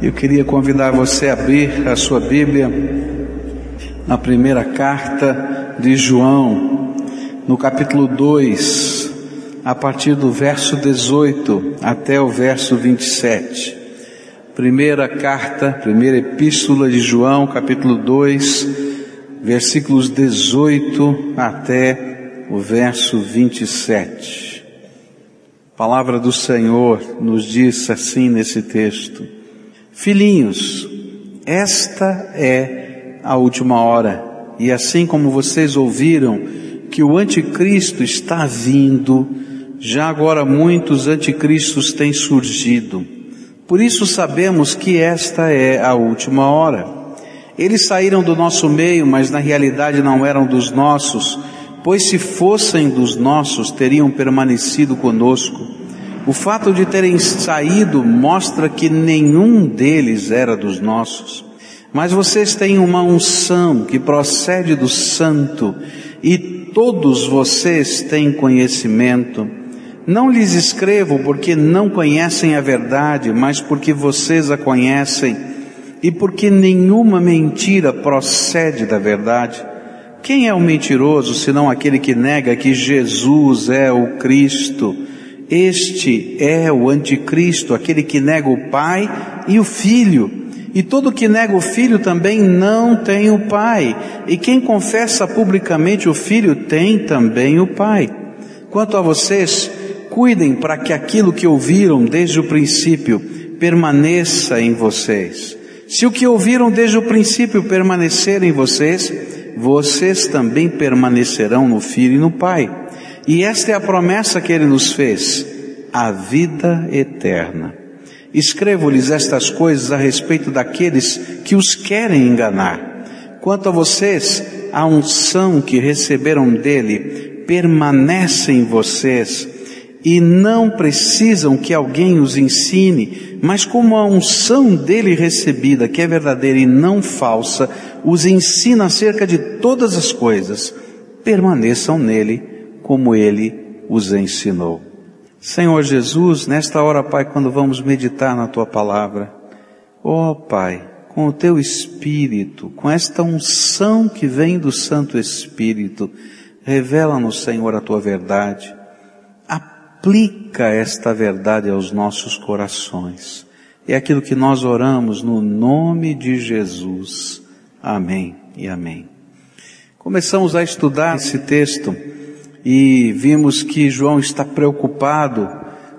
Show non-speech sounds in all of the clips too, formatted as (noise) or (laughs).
Eu queria convidar você a abrir a sua Bíblia na primeira carta de João, no capítulo 2, a partir do verso 18 até o verso 27. Primeira carta, primeira epístola de João, capítulo 2, versículos 18 até o verso 27. A palavra do Senhor nos diz assim nesse texto: Filhinhos, esta é a última hora, e assim como vocês ouviram que o anticristo está vindo, já agora muitos anticristos têm surgido. Por isso sabemos que esta é a última hora. Eles saíram do nosso meio, mas na realidade não eram dos nossos, pois se fossem dos nossos, teriam permanecido conosco. O fato de terem saído mostra que nenhum deles era dos nossos. Mas vocês têm uma unção que procede do Santo e todos vocês têm conhecimento. Não lhes escrevo porque não conhecem a verdade, mas porque vocês a conhecem e porque nenhuma mentira procede da verdade. Quem é o mentiroso senão aquele que nega que Jesus é o Cristo? Este é o anticristo, aquele que nega o Pai e o Filho. E todo que nega o Filho também não tem o Pai. E quem confessa publicamente o Filho tem também o Pai. Quanto a vocês, cuidem para que aquilo que ouviram desde o princípio permaneça em vocês. Se o que ouviram desde o princípio permanecer em vocês, vocês também permanecerão no Filho e no Pai. E esta é a promessa que ele nos fez, a vida eterna. Escrevo-lhes estas coisas a respeito daqueles que os querem enganar. Quanto a vocês, a unção que receberam dele permanece em vocês e não precisam que alguém os ensine, mas como a unção dele recebida, que é verdadeira e não falsa, os ensina acerca de todas as coisas, permaneçam nele como ele os ensinou. Senhor Jesus, nesta hora, Pai, quando vamos meditar na tua palavra, ó oh, Pai, com o teu Espírito, com esta unção que vem do Santo Espírito, revela-nos, Senhor, a tua verdade. Aplica esta verdade aos nossos corações. É aquilo que nós oramos no nome de Jesus. Amém e amém. Começamos a estudar esse texto e vimos que João está preocupado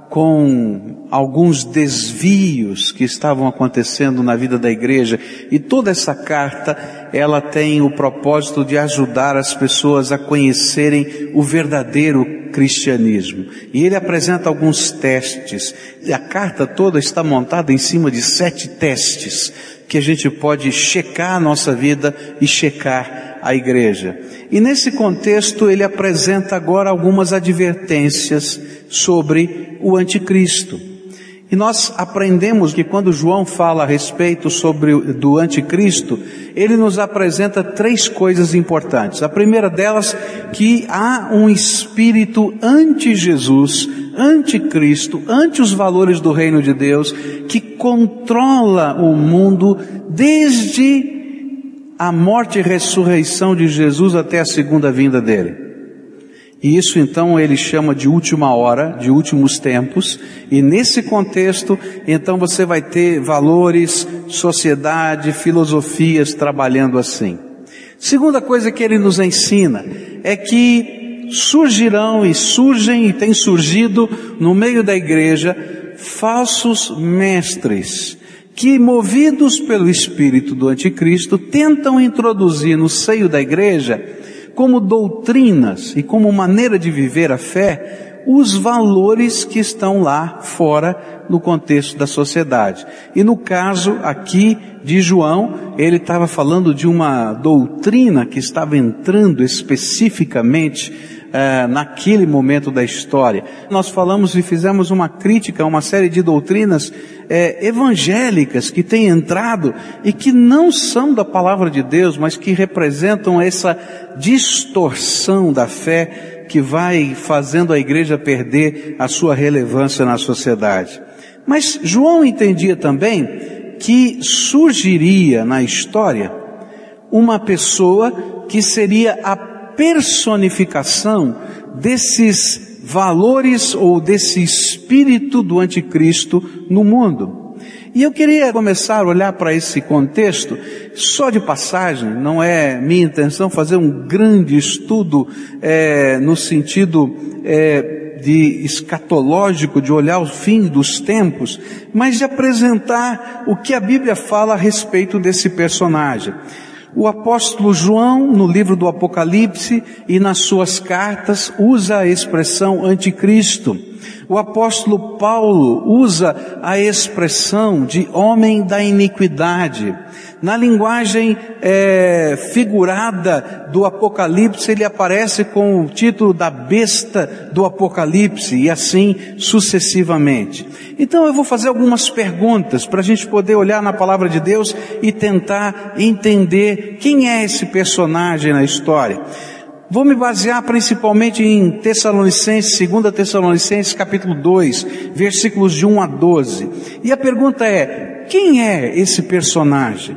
com alguns desvios que estavam acontecendo na vida da igreja e toda essa carta ela tem o propósito de ajudar as pessoas a conhecerem o verdadeiro cristianismo. E ele apresenta alguns testes. E a carta toda está montada em cima de sete testes que a gente pode checar a nossa vida e checar a igreja. E nesse contexto ele apresenta agora algumas advertências sobre o anticristo. E nós aprendemos que quando João fala a respeito sobre do anticristo, ele nos apresenta três coisas importantes. A primeira delas, que há um espírito anti-Jesus, anticristo, ante os valores do reino de Deus, que controla o mundo desde a morte e ressurreição de Jesus até a segunda vinda dele. E isso então ele chama de última hora, de últimos tempos, e nesse contexto, então você vai ter valores, sociedade, filosofias trabalhando assim. Segunda coisa que ele nos ensina é que surgirão e surgem e têm surgido no meio da igreja falsos mestres que movidos pelo espírito do anticristo tentam introduzir no seio da igreja como doutrinas e como maneira de viver a fé os valores que estão lá fora no contexto da sociedade. E no caso aqui de João, ele estava falando de uma doutrina que estava entrando especificamente uh, naquele momento da história. Nós falamos e fizemos uma crítica a uma série de doutrinas é, evangélicas que têm entrado e que não são da palavra de Deus, mas que representam essa distorção da fé que vai fazendo a igreja perder a sua relevância na sociedade. Mas João entendia também que surgiria na história uma pessoa que seria a personificação desses valores ou desse espírito do anticristo no mundo. E eu queria começar a olhar para esse contexto, só de passagem, não é minha intenção fazer um grande estudo é, no sentido é, de escatológico, de olhar o fim dos tempos, mas de apresentar o que a Bíblia fala a respeito desse personagem. O apóstolo João, no livro do Apocalipse e nas suas cartas, usa a expressão anticristo. O apóstolo Paulo usa a expressão de homem da iniquidade. Na linguagem é, figurada do Apocalipse, ele aparece com o título da besta do Apocalipse e assim sucessivamente. Então eu vou fazer algumas perguntas para a gente poder olhar na palavra de Deus e tentar entender quem é esse personagem na história. Vou me basear principalmente em Tessalonicenses, 2 Tessalonicenses capítulo 2, versículos de 1 a 12. E a pergunta é, quem é esse personagem?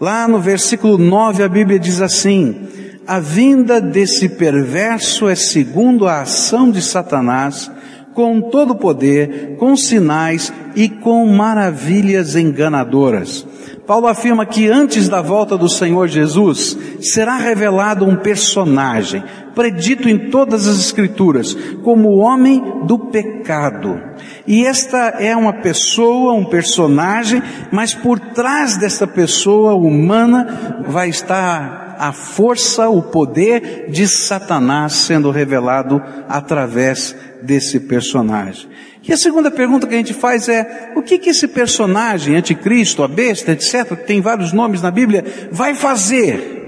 Lá no versículo 9 a Bíblia diz assim, a vinda desse perverso é segundo a ação de Satanás, com todo poder, com sinais e com maravilhas enganadoras Paulo afirma que antes da volta do Senhor Jesus será revelado um personagem, predito em todas as escrituras, como o homem do pecado. E esta é uma pessoa, um personagem, mas por trás desta pessoa humana vai estar a força, o poder de Satanás sendo revelado através desse personagem. E a segunda pergunta que a gente faz é, o que que esse personagem, anticristo, a besta, etc., que tem vários nomes na Bíblia, vai fazer?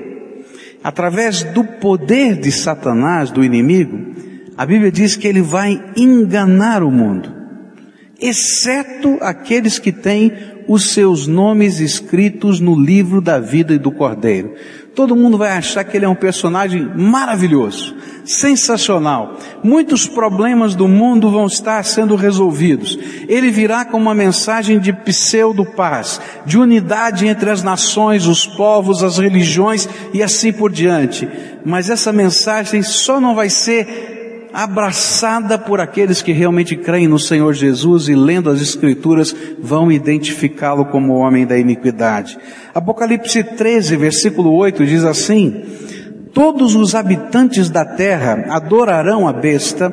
Através do poder de Satanás, do inimigo, a Bíblia diz que ele vai enganar o mundo, exceto aqueles que têm os seus nomes escritos no livro da vida e do Cordeiro. Todo mundo vai achar que ele é um personagem maravilhoso, sensacional. Muitos problemas do mundo vão estar sendo resolvidos. Ele virá com uma mensagem de pseudo-paz, de unidade entre as nações, os povos, as religiões e assim por diante. Mas essa mensagem só não vai ser abraçada por aqueles que realmente creem no Senhor Jesus e lendo as Escrituras vão identificá-lo como homem da iniquidade. Apocalipse 13, versículo 8 diz assim, Todos os habitantes da terra adorarão a besta,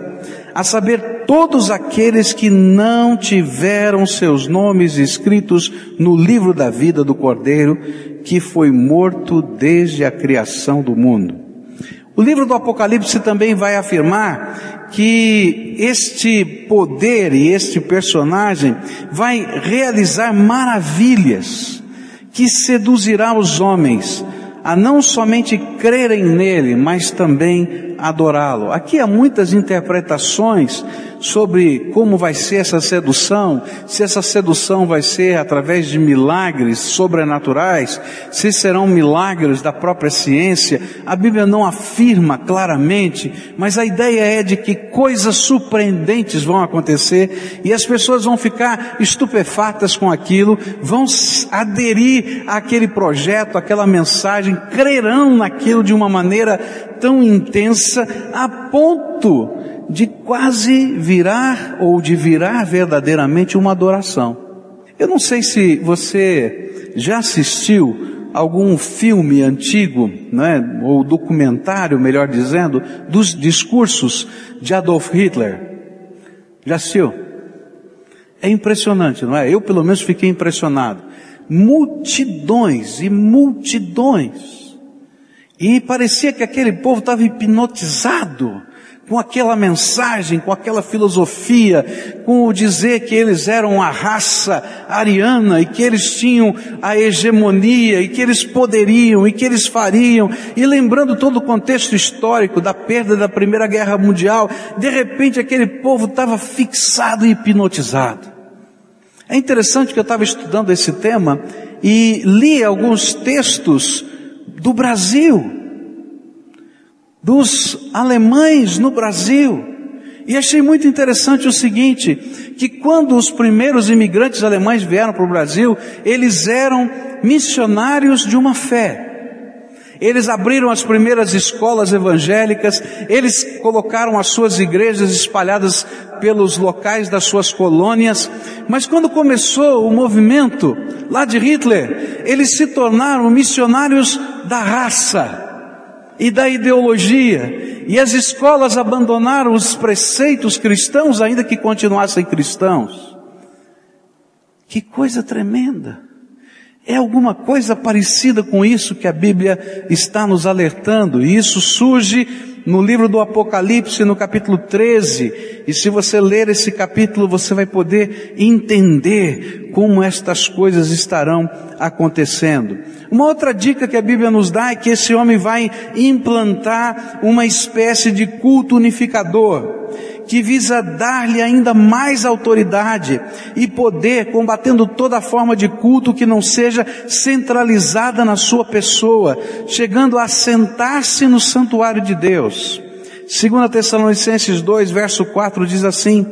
a saber, todos aqueles que não tiveram seus nomes escritos no livro da vida do Cordeiro, que foi morto desde a criação do mundo. O livro do Apocalipse também vai afirmar que este poder e este personagem vai realizar maravilhas que seduzirá os homens a não somente crerem nele, mas também adorá-lo. Aqui há muitas interpretações sobre como vai ser essa sedução, se essa sedução vai ser através de milagres sobrenaturais, se serão milagres da própria ciência. A Bíblia não afirma claramente, mas a ideia é de que coisas surpreendentes vão acontecer e as pessoas vão ficar estupefatas com aquilo, vão aderir àquele projeto, àquela mensagem, crerão naquilo de uma maneira tão intensa a ponto de quase virar ou de virar verdadeiramente uma adoração. Eu não sei se você já assistiu algum filme antigo, né, ou documentário, melhor dizendo, dos discursos de Adolf Hitler. Já assistiu? É impressionante, não é? Eu pelo menos fiquei impressionado. Multidões e multidões. E parecia que aquele povo estava hipnotizado com aquela mensagem, com aquela filosofia, com o dizer que eles eram a raça ariana e que eles tinham a hegemonia e que eles poderiam e que eles fariam, e lembrando todo o contexto histórico da perda da Primeira Guerra Mundial, de repente aquele povo estava fixado e hipnotizado. É interessante que eu estava estudando esse tema e li alguns textos do Brasil, dos alemães no Brasil. E achei muito interessante o seguinte, que quando os primeiros imigrantes alemães vieram para o Brasil, eles eram missionários de uma fé. Eles abriram as primeiras escolas evangélicas, eles colocaram as suas igrejas espalhadas pelos locais das suas colônias, mas quando começou o movimento lá de Hitler, eles se tornaram missionários da raça e da ideologia, e as escolas abandonaram os preceitos cristãos, ainda que continuassem cristãos. Que coisa tremenda! É alguma coisa parecida com isso que a Bíblia está nos alertando, e isso surge no livro do Apocalipse, no capítulo 13, e se você ler esse capítulo, você vai poder entender como estas coisas estarão acontecendo. Uma outra dica que a Bíblia nos dá é que esse homem vai implantar uma espécie de culto unificador que visa dar-lhe ainda mais autoridade e poder, combatendo toda forma de culto que não seja centralizada na sua pessoa, chegando a sentar-se no santuário de Deus. 2 Tessalonicenses 2, verso 4 diz assim,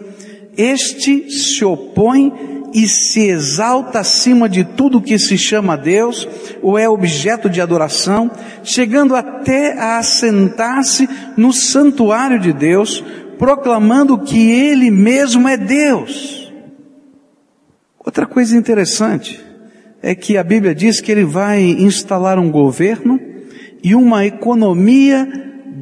este se opõe e se exalta acima de tudo que se chama Deus, ou é objeto de adoração, chegando até a assentar-se no santuário de Deus, proclamando que Ele mesmo é Deus. Outra coisa interessante é que a Bíblia diz que Ele vai instalar um governo e uma economia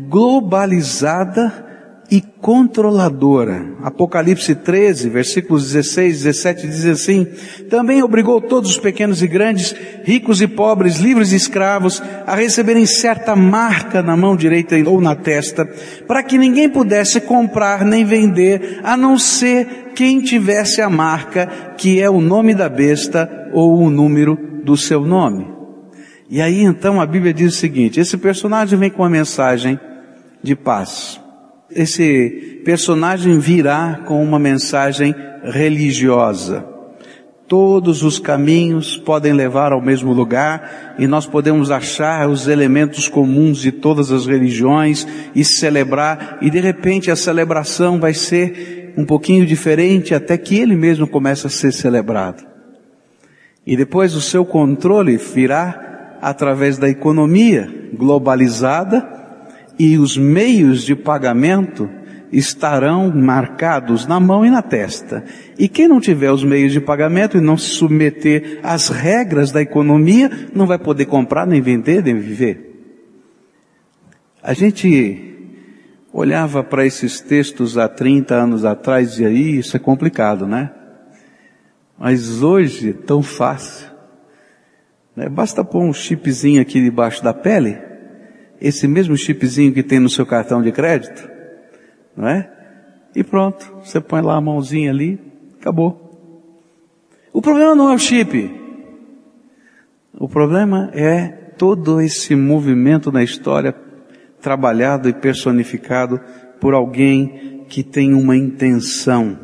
globalizada e controladora. Apocalipse 13, versículos 16 e 17 diz assim, também obrigou todos os pequenos e grandes, ricos e pobres, livres e escravos, a receberem certa marca na mão direita ou na testa, para que ninguém pudesse comprar nem vender, a não ser quem tivesse a marca, que é o nome da besta ou o número do seu nome. E aí então a Bíblia diz o seguinte, esse personagem vem com uma mensagem de paz esse personagem virá com uma mensagem religiosa. Todos os caminhos podem levar ao mesmo lugar e nós podemos achar os elementos comuns de todas as religiões e celebrar e de repente a celebração vai ser um pouquinho diferente até que ele mesmo comece a ser celebrado. E depois o seu controle virá através da economia globalizada e os meios de pagamento estarão marcados na mão e na testa. E quem não tiver os meios de pagamento e não se submeter às regras da economia, não vai poder comprar, nem vender, nem viver. A gente olhava para esses textos há 30 anos atrás e aí isso é complicado, né? Mas hoje tão fácil. Né? Basta pôr um chipzinho aqui debaixo da pele esse mesmo chipzinho que tem no seu cartão de crédito, não é? E pronto, você põe lá a mãozinha ali, acabou. O problema não é o chip. O problema é todo esse movimento na história trabalhado e personificado por alguém que tem uma intenção.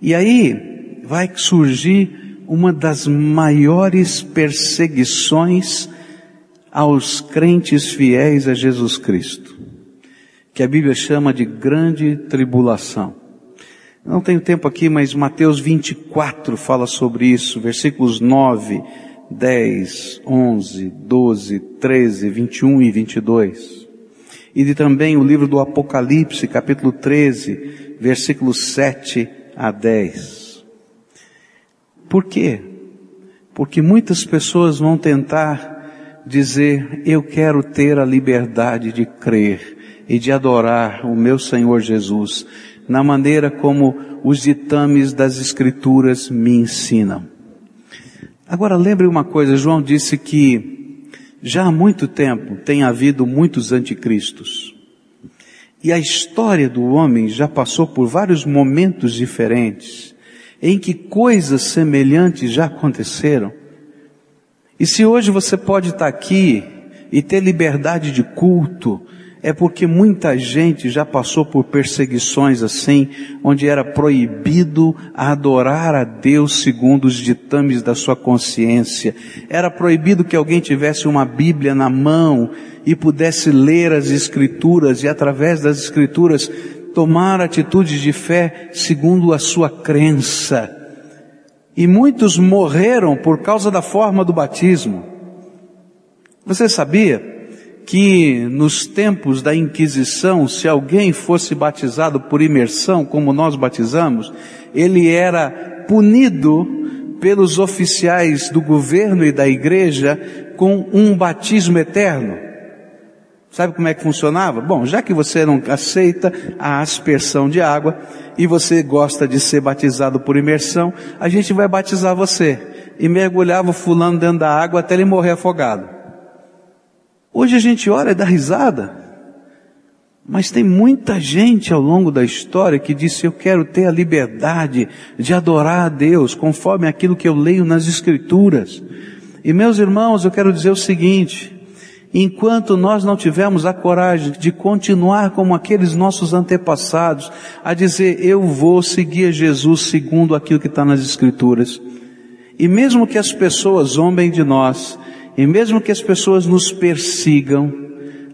E aí vai surgir uma das maiores perseguições aos crentes fiéis a Jesus Cristo, que a Bíblia chama de grande tribulação. Não tenho tempo aqui, mas Mateus 24 fala sobre isso, versículos 9, 10, 11, 12, 13, 21 e 22. E de também o livro do Apocalipse, capítulo 13, versículos 7 a 10. Por quê? Porque muitas pessoas vão tentar dizer, eu quero ter a liberdade de crer e de adorar o meu Senhor Jesus na maneira como os ditames das Escrituras me ensinam. Agora lembre uma coisa, João disse que já há muito tempo tem havido muitos anticristos. E a história do homem já passou por vários momentos diferentes em que coisas semelhantes já aconteceram. E se hoje você pode estar aqui e ter liberdade de culto, é porque muita gente já passou por perseguições assim, onde era proibido adorar a Deus segundo os ditames da sua consciência. Era proibido que alguém tivesse uma Bíblia na mão e pudesse ler as Escrituras e através das Escrituras tomar atitudes de fé segundo a sua crença. E muitos morreram por causa da forma do batismo. Você sabia que nos tempos da Inquisição, se alguém fosse batizado por imersão, como nós batizamos, ele era punido pelos oficiais do governo e da igreja com um batismo eterno. Sabe como é que funcionava? Bom, já que você não aceita a aspersão de água e você gosta de ser batizado por imersão, a gente vai batizar você. E mergulhava o fulano dentro da água até ele morrer afogado. Hoje a gente olha e dá risada. Mas tem muita gente ao longo da história que disse: Eu quero ter a liberdade de adorar a Deus conforme aquilo que eu leio nas Escrituras. E meus irmãos, eu quero dizer o seguinte: enquanto nós não tivermos a coragem de continuar como aqueles nossos antepassados, a dizer, eu vou seguir Jesus segundo aquilo que está nas Escrituras. E mesmo que as pessoas zombem de nós, e mesmo que as pessoas nos persigam,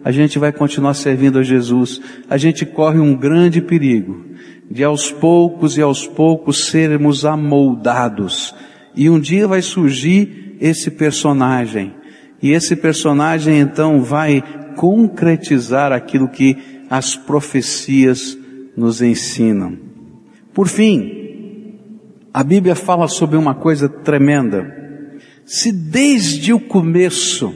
a gente vai continuar servindo a Jesus. A gente corre um grande perigo de aos poucos e aos poucos sermos amoldados. E um dia vai surgir esse personagem e esse personagem então vai concretizar aquilo que as profecias nos ensinam. Por fim, a Bíblia fala sobre uma coisa tremenda. Se desde o começo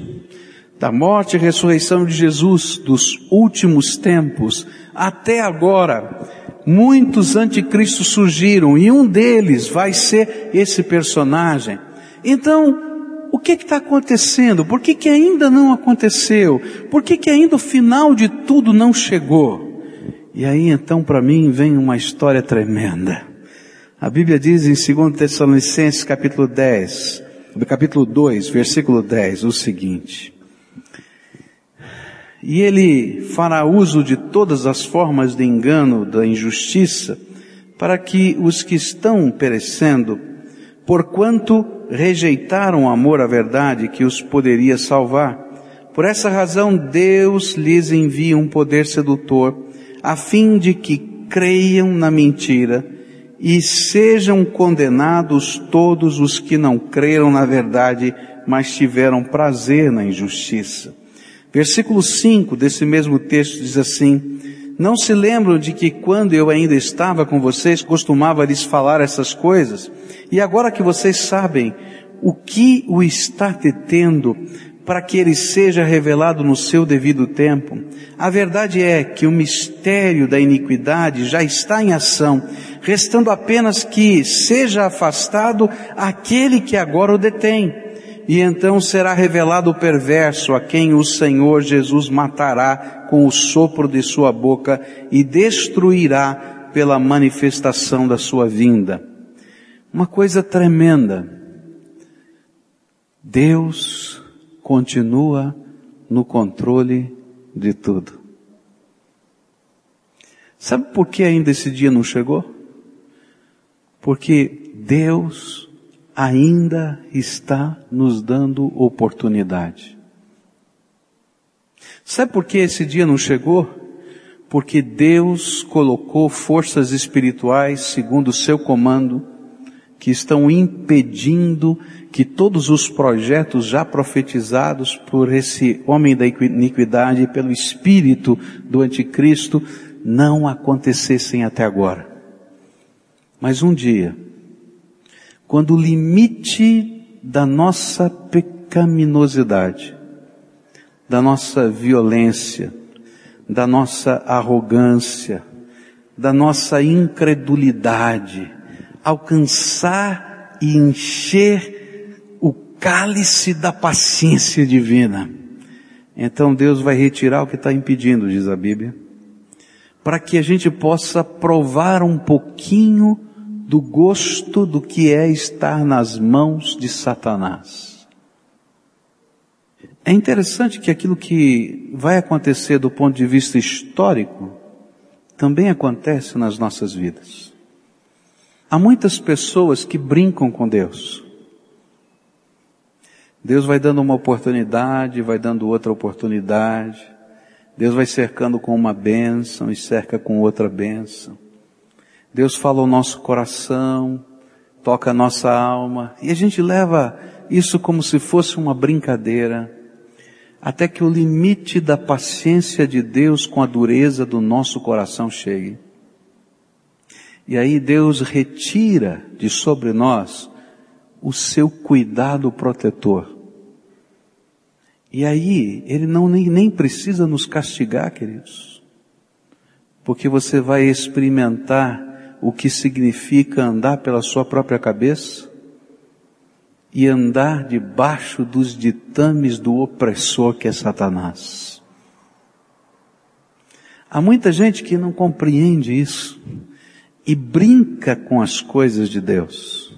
da morte e ressurreição de Jesus, dos últimos tempos, até agora, muitos anticristos surgiram e um deles vai ser esse personagem. Então, o que está acontecendo? Por que, que ainda não aconteceu? Por que, que ainda o final de tudo não chegou? E aí então para mim vem uma história tremenda. A Bíblia diz em 2 Tessalonicenses capítulo 10, capítulo 2, versículo 10, o seguinte. E ele fará uso de todas as formas de engano, da injustiça, para que os que estão perecendo, porquanto rejeitaram o amor à verdade que os poderia salvar. Por essa razão, Deus lhes envia um poder sedutor, a fim de que creiam na mentira e sejam condenados todos os que não creram na verdade, mas tiveram prazer na injustiça. Versículo 5 desse mesmo texto diz assim, não se lembram de que quando eu ainda estava com vocês, costumava lhes falar essas coisas? E agora que vocês sabem o que o está detendo para que ele seja revelado no seu devido tempo, a verdade é que o mistério da iniquidade já está em ação, restando apenas que seja afastado aquele que agora o detém e então será revelado o perverso a quem o Senhor Jesus matará com o sopro de sua boca e destruirá pela manifestação da sua vinda. Uma coisa tremenda. Deus continua no controle de tudo. Sabe por que ainda esse dia não chegou? Porque Deus ainda está nos dando oportunidade. Sabe por que esse dia não chegou? Porque Deus colocou forças espirituais, segundo o seu comando, que estão impedindo que todos os projetos já profetizados por esse homem da iniquidade e pelo espírito do anticristo não acontecessem até agora. Mas um dia, quando o limite da nossa pecaminosidade, da nossa violência, da nossa arrogância, da nossa incredulidade, alcançar e encher o cálice da paciência divina. Então Deus vai retirar o que está impedindo, diz a Bíblia, para que a gente possa provar um pouquinho do gosto do que é estar nas mãos de Satanás. É interessante que aquilo que vai acontecer do ponto de vista histórico também acontece nas nossas vidas. Há muitas pessoas que brincam com Deus. Deus vai dando uma oportunidade, vai dando outra oportunidade. Deus vai cercando com uma bênção e cerca com outra bênção. Deus fala o nosso coração, toca a nossa alma, e a gente leva isso como se fosse uma brincadeira, até que o limite da paciência de Deus com a dureza do nosso coração chegue. E aí Deus retira de sobre nós o seu cuidado protetor. E aí, Ele não nem, nem precisa nos castigar, queridos. Porque você vai experimentar o que significa andar pela sua própria cabeça e andar debaixo dos ditames do opressor que é Satanás. Há muita gente que não compreende isso e brinca com as coisas de Deus.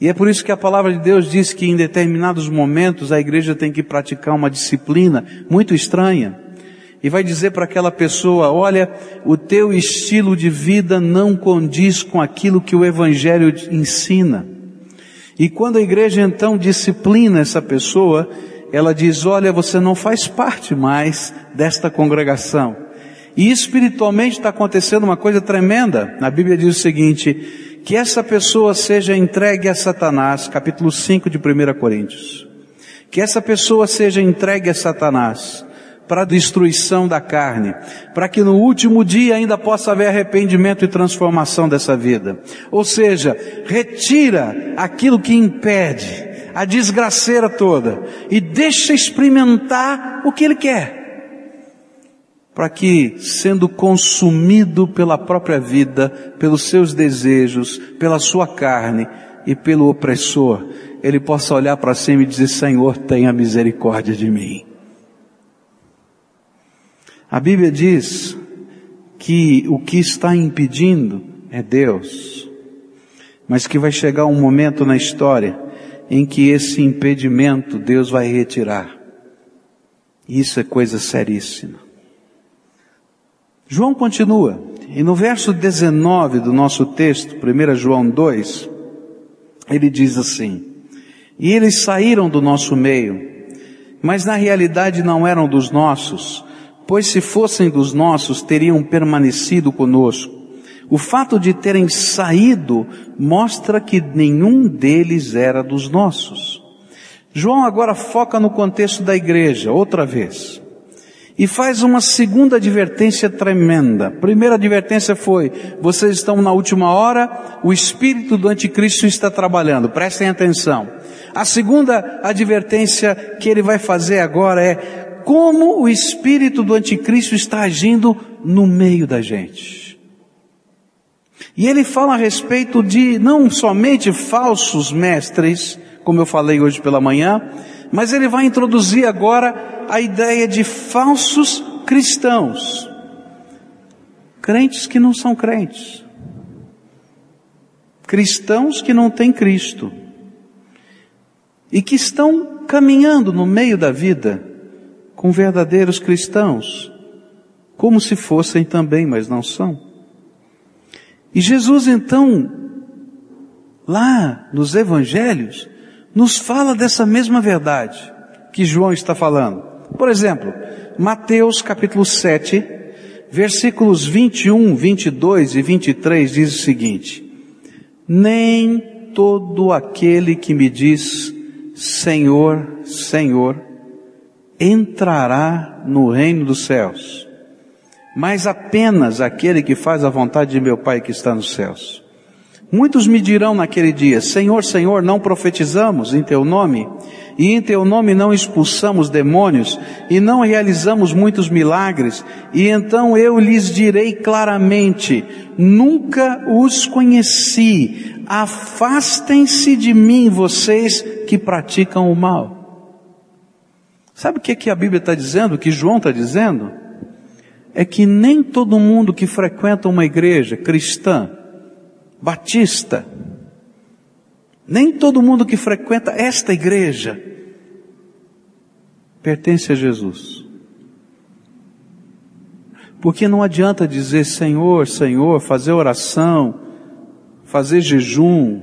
E é por isso que a palavra de Deus diz que em determinados momentos a igreja tem que praticar uma disciplina muito estranha. E vai dizer para aquela pessoa, olha, o teu estilo de vida não condiz com aquilo que o Evangelho ensina. E quando a igreja então disciplina essa pessoa, ela diz, olha, você não faz parte mais desta congregação. E espiritualmente está acontecendo uma coisa tremenda. A Bíblia diz o seguinte, que essa pessoa seja entregue a Satanás, capítulo 5 de 1 Coríntios. Que essa pessoa seja entregue a Satanás para a destruição da carne, para que no último dia ainda possa haver arrependimento e transformação dessa vida. Ou seja, retira aquilo que impede, a desgraceira toda, e deixa experimentar o que ele quer para que, sendo consumido pela própria vida, pelos seus desejos, pela sua carne e pelo opressor, ele possa olhar para cima e dizer: Senhor, tenha misericórdia de mim. A Bíblia diz que o que está impedindo é Deus, mas que vai chegar um momento na história em que esse impedimento Deus vai retirar. Isso é coisa seríssima. João continua, e no verso 19 do nosso texto, 1 João 2, ele diz assim, e eles saíram do nosso meio, mas na realidade não eram dos nossos, pois se fossem dos nossos teriam permanecido conosco. O fato de terem saído mostra que nenhum deles era dos nossos. João agora foca no contexto da igreja, outra vez e faz uma segunda advertência tremenda. Primeira advertência foi: vocês estão na última hora, o espírito do anticristo está trabalhando, prestem atenção. A segunda advertência que ele vai fazer agora é como o espírito do anticristo está agindo no meio da gente. E ele fala a respeito de não somente falsos mestres, como eu falei hoje pela manhã, mas ele vai introduzir agora a ideia de falsos cristãos. Crentes que não são crentes. Cristãos que não têm Cristo. E que estão caminhando no meio da vida com verdadeiros cristãos, como se fossem também, mas não são. E Jesus então, lá nos evangelhos, nos fala dessa mesma verdade que João está falando. Por exemplo, Mateus capítulo 7, versículos 21, 22 e 23 diz o seguinte: Nem todo aquele que me diz Senhor, Senhor, entrará no reino dos céus, mas apenas aquele que faz a vontade de meu Pai que está nos céus. Muitos me dirão naquele dia, Senhor, Senhor, não profetizamos em teu nome, e em teu nome não expulsamos demônios, e não realizamos muitos milagres, e então eu lhes direi claramente, nunca os conheci, afastem-se de mim vocês que praticam o mal. Sabe o que, que a Bíblia está dizendo, o que João está dizendo? É que nem todo mundo que frequenta uma igreja cristã, batista. Nem todo mundo que frequenta esta igreja pertence a Jesus. Porque não adianta dizer Senhor, Senhor, fazer oração, fazer jejum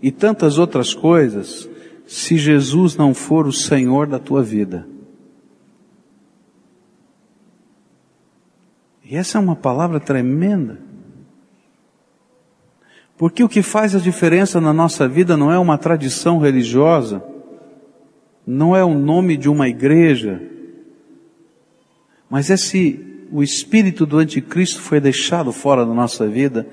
e tantas outras coisas, se Jesus não for o Senhor da tua vida. E essa é uma palavra tremenda. Porque o que faz a diferença na nossa vida não é uma tradição religiosa, não é o nome de uma igreja, mas é se o espírito do anticristo foi deixado fora da nossa vida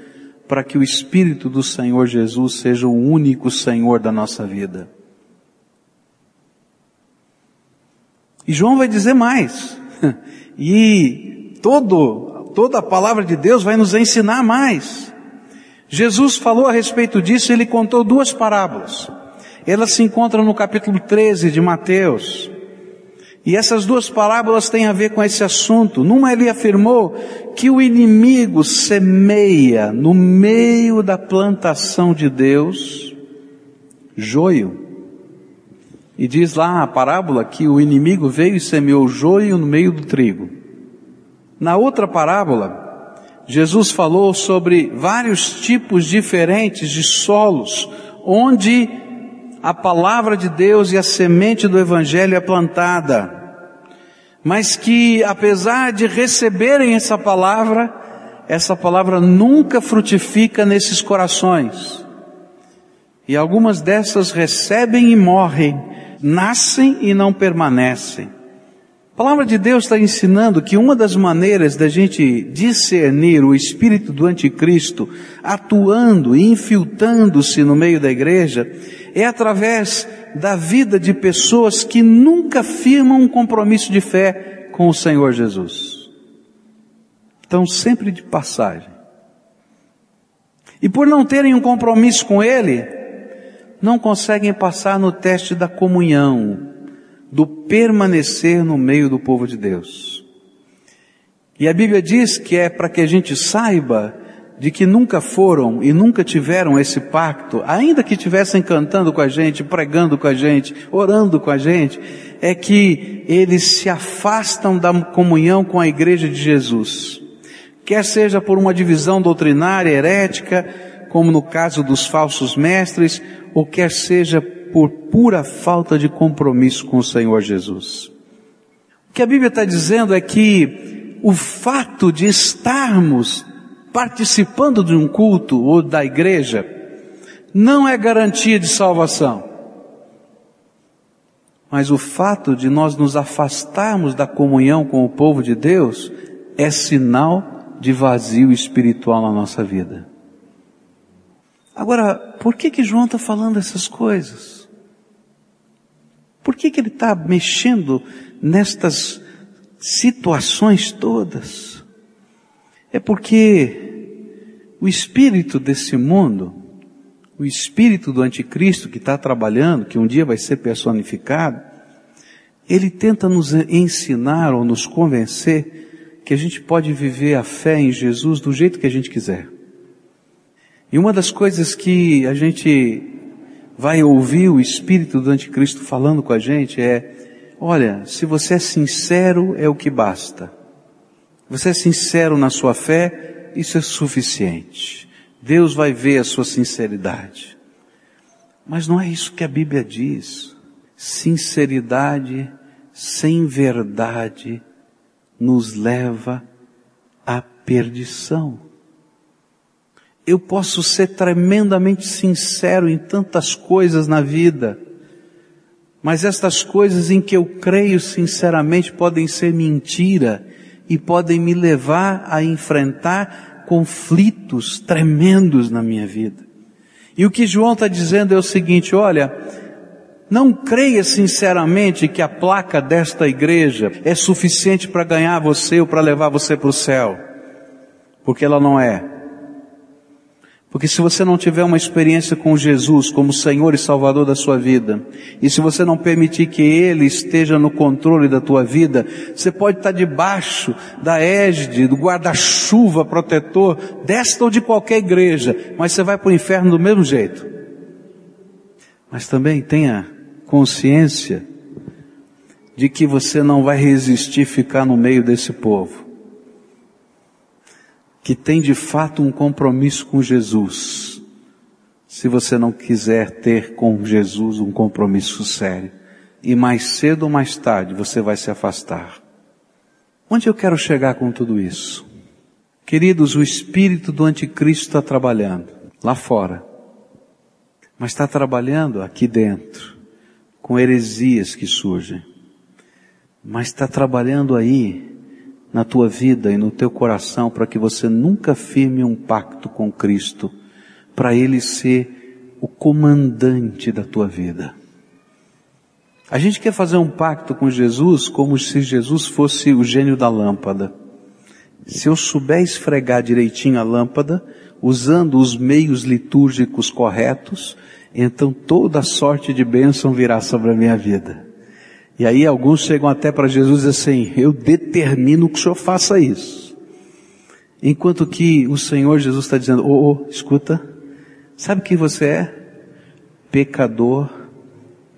para que o espírito do Senhor Jesus seja o único Senhor da nossa vida. E João vai dizer mais. (laughs) E todo, toda a palavra de Deus vai nos ensinar mais. Jesus falou a respeito disso, ele contou duas parábolas. Elas se encontram no capítulo 13 de Mateus. E essas duas parábolas têm a ver com esse assunto. Numa ele afirmou que o inimigo semeia no meio da plantação de Deus joio. E diz lá a parábola que o inimigo veio e semeou joio no meio do trigo. Na outra parábola, Jesus falou sobre vários tipos diferentes de solos onde a palavra de Deus e a semente do Evangelho é plantada, mas que apesar de receberem essa palavra, essa palavra nunca frutifica nesses corações. E algumas dessas recebem e morrem, nascem e não permanecem. A palavra de Deus está ensinando que uma das maneiras da gente discernir o espírito do anticristo atuando e infiltrando-se no meio da igreja é através da vida de pessoas que nunca firmam um compromisso de fé com o Senhor Jesus. Estão sempre de passagem. E por não terem um compromisso com Ele, não conseguem passar no teste da comunhão, do permanecer no meio do povo de Deus. E a Bíblia diz que é para que a gente saiba de que nunca foram e nunca tiveram esse pacto, ainda que estivessem cantando com a gente, pregando com a gente, orando com a gente, é que eles se afastam da comunhão com a igreja de Jesus. Quer seja por uma divisão doutrinária, herética, como no caso dos falsos mestres, ou quer seja por pura falta de compromisso com o Senhor Jesus. O que a Bíblia está dizendo é que o fato de estarmos participando de um culto ou da igreja não é garantia de salvação. Mas o fato de nós nos afastarmos da comunhão com o povo de Deus é sinal de vazio espiritual na nossa vida. Agora, por que que João está falando essas coisas? Por que, que ele está mexendo nestas situações todas? É porque o espírito desse mundo, o espírito do anticristo que está trabalhando, que um dia vai ser personificado, ele tenta nos ensinar ou nos convencer que a gente pode viver a fé em Jesus do jeito que a gente quiser. E uma das coisas que a gente vai ouvir o espírito do anticristo falando com a gente é, olha, se você é sincero é o que basta. Você é sincero na sua fé, isso é suficiente. Deus vai ver a sua sinceridade. Mas não é isso que a Bíblia diz. Sinceridade sem verdade nos leva à perdição. Eu posso ser tremendamente sincero em tantas coisas na vida, mas estas coisas em que eu creio sinceramente podem ser mentira e podem me levar a enfrentar conflitos tremendos na minha vida. E o que João está dizendo é o seguinte, olha, não creia sinceramente que a placa desta igreja é suficiente para ganhar você ou para levar você para o céu, porque ela não é. Porque se você não tiver uma experiência com Jesus como Senhor e Salvador da sua vida, e se você não permitir que Ele esteja no controle da tua vida, você pode estar debaixo da égide, do guarda-chuva protetor, desta ou de qualquer igreja, mas você vai para o inferno do mesmo jeito. Mas também tenha consciência de que você não vai resistir ficar no meio desse povo que tem de fato um compromisso com Jesus, se você não quiser ter com Jesus um compromisso sério, e mais cedo ou mais tarde você vai se afastar. Onde eu quero chegar com tudo isso? Queridos, o espírito do anticristo está trabalhando lá fora, mas está trabalhando aqui dentro, com heresias que surgem, mas está trabalhando aí na tua vida e no teu coração para que você nunca firme um pacto com Cristo, para Ele ser o comandante da tua vida. A gente quer fazer um pacto com Jesus como se Jesus fosse o gênio da lâmpada. Se eu souber esfregar direitinho a lâmpada, usando os meios litúrgicos corretos, então toda sorte de bênção virá sobre a minha vida. E aí alguns chegam até para Jesus e assim, eu determino que o Senhor faça isso. Enquanto que o Senhor Jesus está dizendo, oh, oh, escuta, sabe quem você é? Pecador,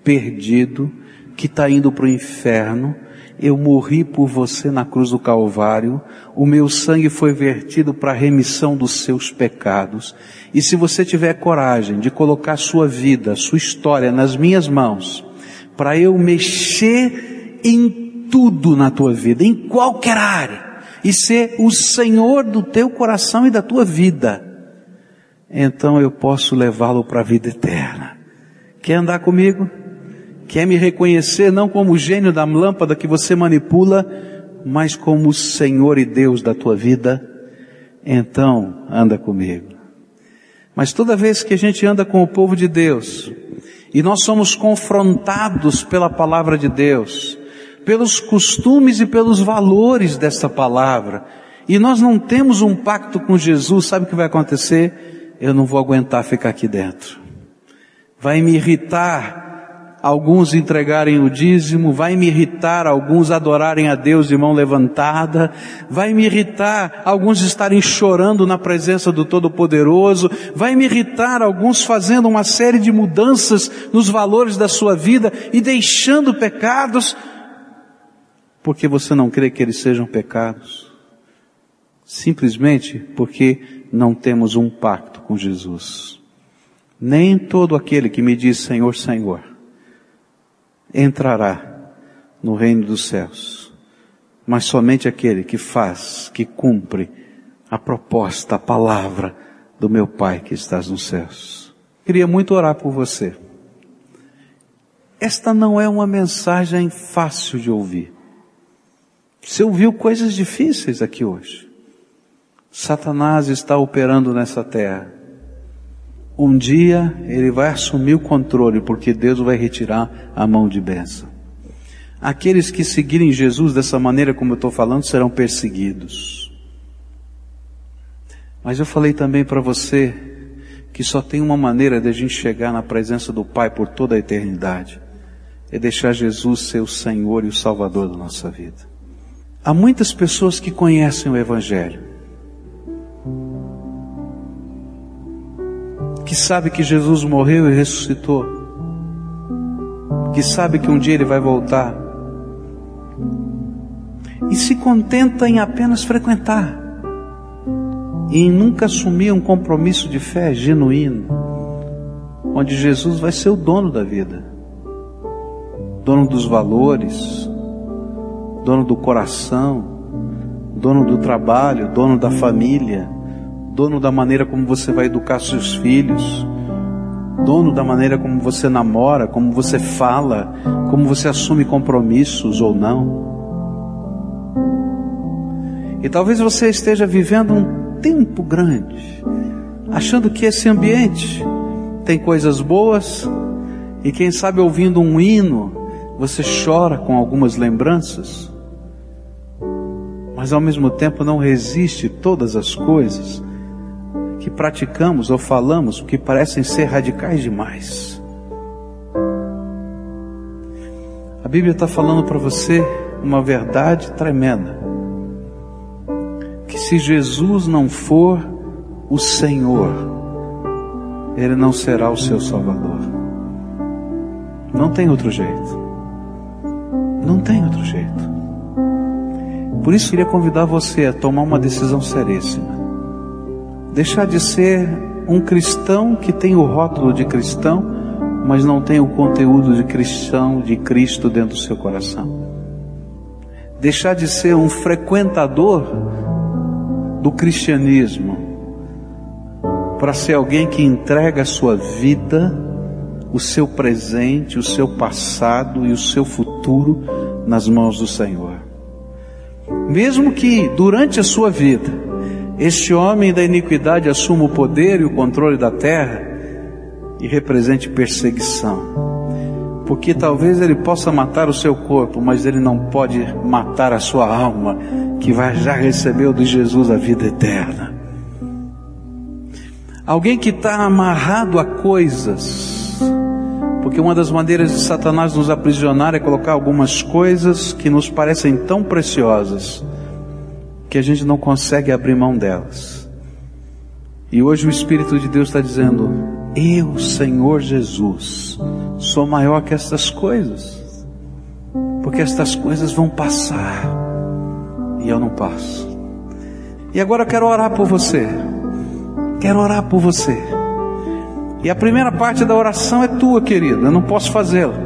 perdido, que está indo para o inferno, eu morri por você na cruz do Calvário, o meu sangue foi vertido para a remissão dos seus pecados. E se você tiver coragem de colocar sua vida, sua história nas minhas mãos, para eu mexer em tudo na tua vida, em qualquer área, e ser o Senhor do teu coração e da tua vida, então eu posso levá-lo para a vida eterna. Quer andar comigo? Quer me reconhecer não como o gênio da lâmpada que você manipula, mas como o Senhor e Deus da tua vida? Então, anda comigo. Mas toda vez que a gente anda com o povo de Deus, e nós somos confrontados pela palavra de Deus, pelos costumes e pelos valores dessa palavra, e nós não temos um pacto com Jesus, sabe o que vai acontecer? Eu não vou aguentar ficar aqui dentro. Vai me irritar alguns entregarem o dízimo, vai me irritar alguns adorarem a Deus de mão levantada, vai me irritar alguns estarem chorando na presença do Todo-Poderoso, vai me irritar alguns fazendo uma série de mudanças nos valores da sua vida e deixando pecados, porque você não crê que eles sejam pecados. Simplesmente porque não temos um pacto com Jesus. Nem todo aquele que me diz Senhor, Senhor, entrará no reino dos céus, mas somente aquele que faz, que cumpre a proposta, a palavra do meu Pai que estás nos céus. Queria muito orar por você. Esta não é uma mensagem fácil de ouvir. Você ouviu coisas difíceis aqui hoje. Satanás está operando nessa terra. Um dia ele vai assumir o controle, porque Deus vai retirar a mão de bênção. Aqueles que seguirem Jesus dessa maneira como eu estou falando serão perseguidos. Mas eu falei também para você que só tem uma maneira de a gente chegar na presença do Pai por toda a eternidade. É deixar Jesus ser o Senhor e o Salvador da nossa vida. Há muitas pessoas que conhecem o Evangelho, que sabe que Jesus morreu e ressuscitou, que sabe que um dia ele vai voltar, e se contenta em apenas frequentar, e em nunca assumir um compromisso de fé genuíno, onde Jesus vai ser o dono da vida, dono dos valores, dono do coração, dono do trabalho, dono da família, dono da maneira como você vai educar seus filhos, dono da maneira como você namora, como você fala, como você assume compromissos ou não. E talvez você esteja vivendo um tempo grande, achando que esse ambiente tem coisas boas, e quem sabe ouvindo um hino, você chora com algumas lembranças, mas ao mesmo tempo não resiste todas as coisas que praticamos ou falamos que parecem ser radicais demais. A Bíblia está falando para você uma verdade tremenda: que se Jesus não for o Senhor, Ele não será o seu Salvador. Não tem outro jeito. Não tem outro jeito. Por isso, queria convidar você a tomar uma decisão seríssima deixar de ser um cristão que tem o rótulo de cristão, mas não tem o conteúdo de cristão, de Cristo dentro do seu coração. Deixar de ser um frequentador do cristianismo para ser alguém que entrega a sua vida, o seu presente, o seu passado e o seu futuro nas mãos do Senhor. Mesmo que durante a sua vida este homem da iniquidade assuma o poder e o controle da terra e represente perseguição. Porque talvez ele possa matar o seu corpo, mas ele não pode matar a sua alma, que vai, já recebeu de Jesus a vida eterna. Alguém que está amarrado a coisas, porque uma das maneiras de Satanás nos aprisionar é colocar algumas coisas que nos parecem tão preciosas que a gente não consegue abrir mão delas. E hoje o Espírito de Deus está dizendo: Eu, Senhor Jesus, sou maior que estas coisas, porque estas coisas vão passar e eu não passo. E agora eu quero orar por você. Quero orar por você. E a primeira parte da oração é tua, querida, eu não posso fazê-la.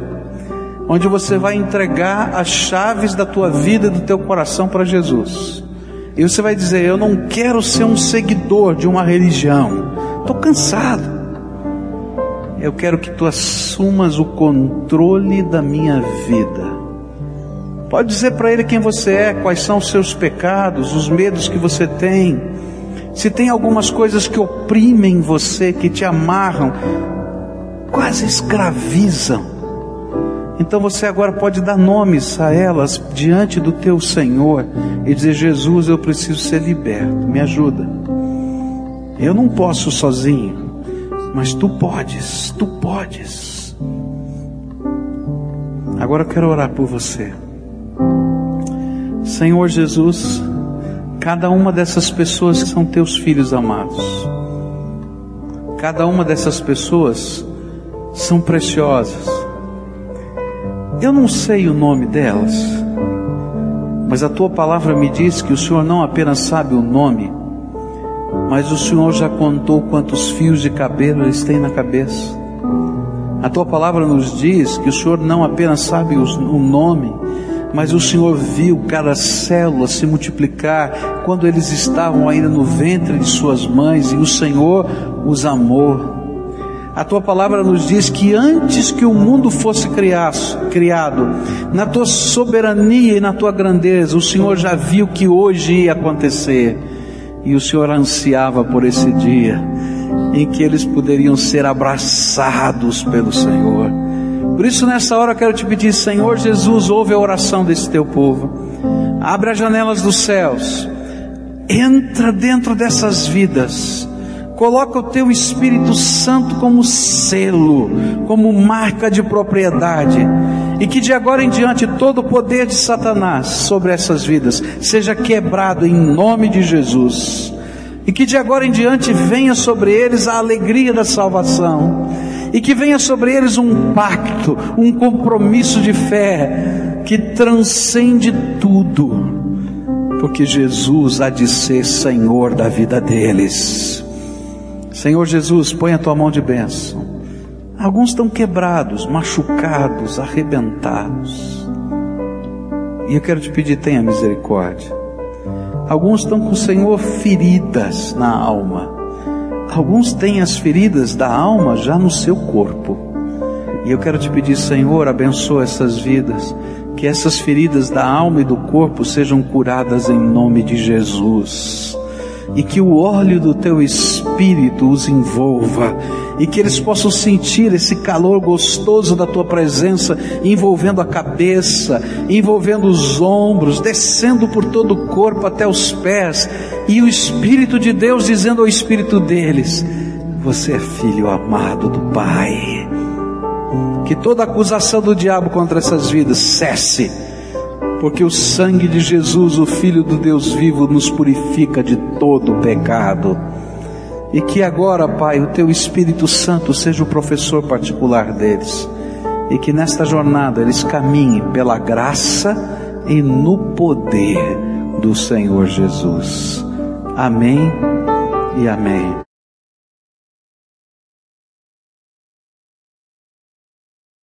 Onde você vai entregar as chaves da tua vida e do teu coração para Jesus. E você vai dizer: Eu não quero ser um seguidor de uma religião. Estou cansado. Eu quero que tu assumas o controle da minha vida. Pode dizer para Ele quem você é, quais são os seus pecados, os medos que você tem. Se tem algumas coisas que oprimem você, que te amarram, quase escravizam. Então você agora pode dar nomes a elas diante do teu Senhor e dizer: Jesus, eu preciso ser liberto, me ajuda. Eu não posso sozinho, mas tu podes, tu podes. Agora eu quero orar por você. Senhor Jesus, cada uma dessas pessoas são teus filhos amados. Cada uma dessas pessoas são preciosas. Eu não sei o nome delas, mas a tua palavra me diz que o Senhor não apenas sabe o nome, mas o Senhor já contou quantos fios de cabelo eles têm na cabeça. A tua palavra nos diz que o Senhor não apenas sabe o nome, mas o Senhor viu cada célula se multiplicar quando eles estavam ainda no ventre de suas mães e o Senhor os amou. A tua palavra nos diz que antes que o mundo fosse criado, na tua soberania e na tua grandeza, o Senhor já viu que hoje ia acontecer. E o Senhor ansiava por esse dia em que eles poderiam ser abraçados pelo Senhor. Por isso, nessa hora, eu quero te pedir, Senhor Jesus, ouve a oração desse teu povo. Abre as janelas dos céus. Entra dentro dessas vidas Coloca o teu Espírito Santo como selo, como marca de propriedade. E que de agora em diante todo o poder de Satanás sobre essas vidas seja quebrado em nome de Jesus. E que de agora em diante venha sobre eles a alegria da salvação. E que venha sobre eles um pacto, um compromisso de fé que transcende tudo. Porque Jesus há de ser Senhor da vida deles. Senhor Jesus, põe a tua mão de bênção. Alguns estão quebrados, machucados, arrebentados. E eu quero te pedir, tenha misericórdia. Alguns estão com o Senhor feridas na alma. Alguns têm as feridas da alma já no seu corpo. E eu quero te pedir, Senhor, abençoa essas vidas. Que essas feridas da alma e do corpo sejam curadas em nome de Jesus e que o óleo do teu espírito os envolva e que eles possam sentir esse calor gostoso da tua presença envolvendo a cabeça, envolvendo os ombros, descendo por todo o corpo até os pés e o espírito de Deus dizendo ao espírito deles: Você é filho amado do Pai. Que toda acusação do diabo contra essas vidas cesse porque o sangue de Jesus, o Filho do Deus vivo, nos purifica de todo pecado. E que agora, Pai, o Teu Espírito Santo seja o professor particular deles. E que nesta jornada eles caminhem pela graça e no poder do Senhor Jesus. Amém e amém.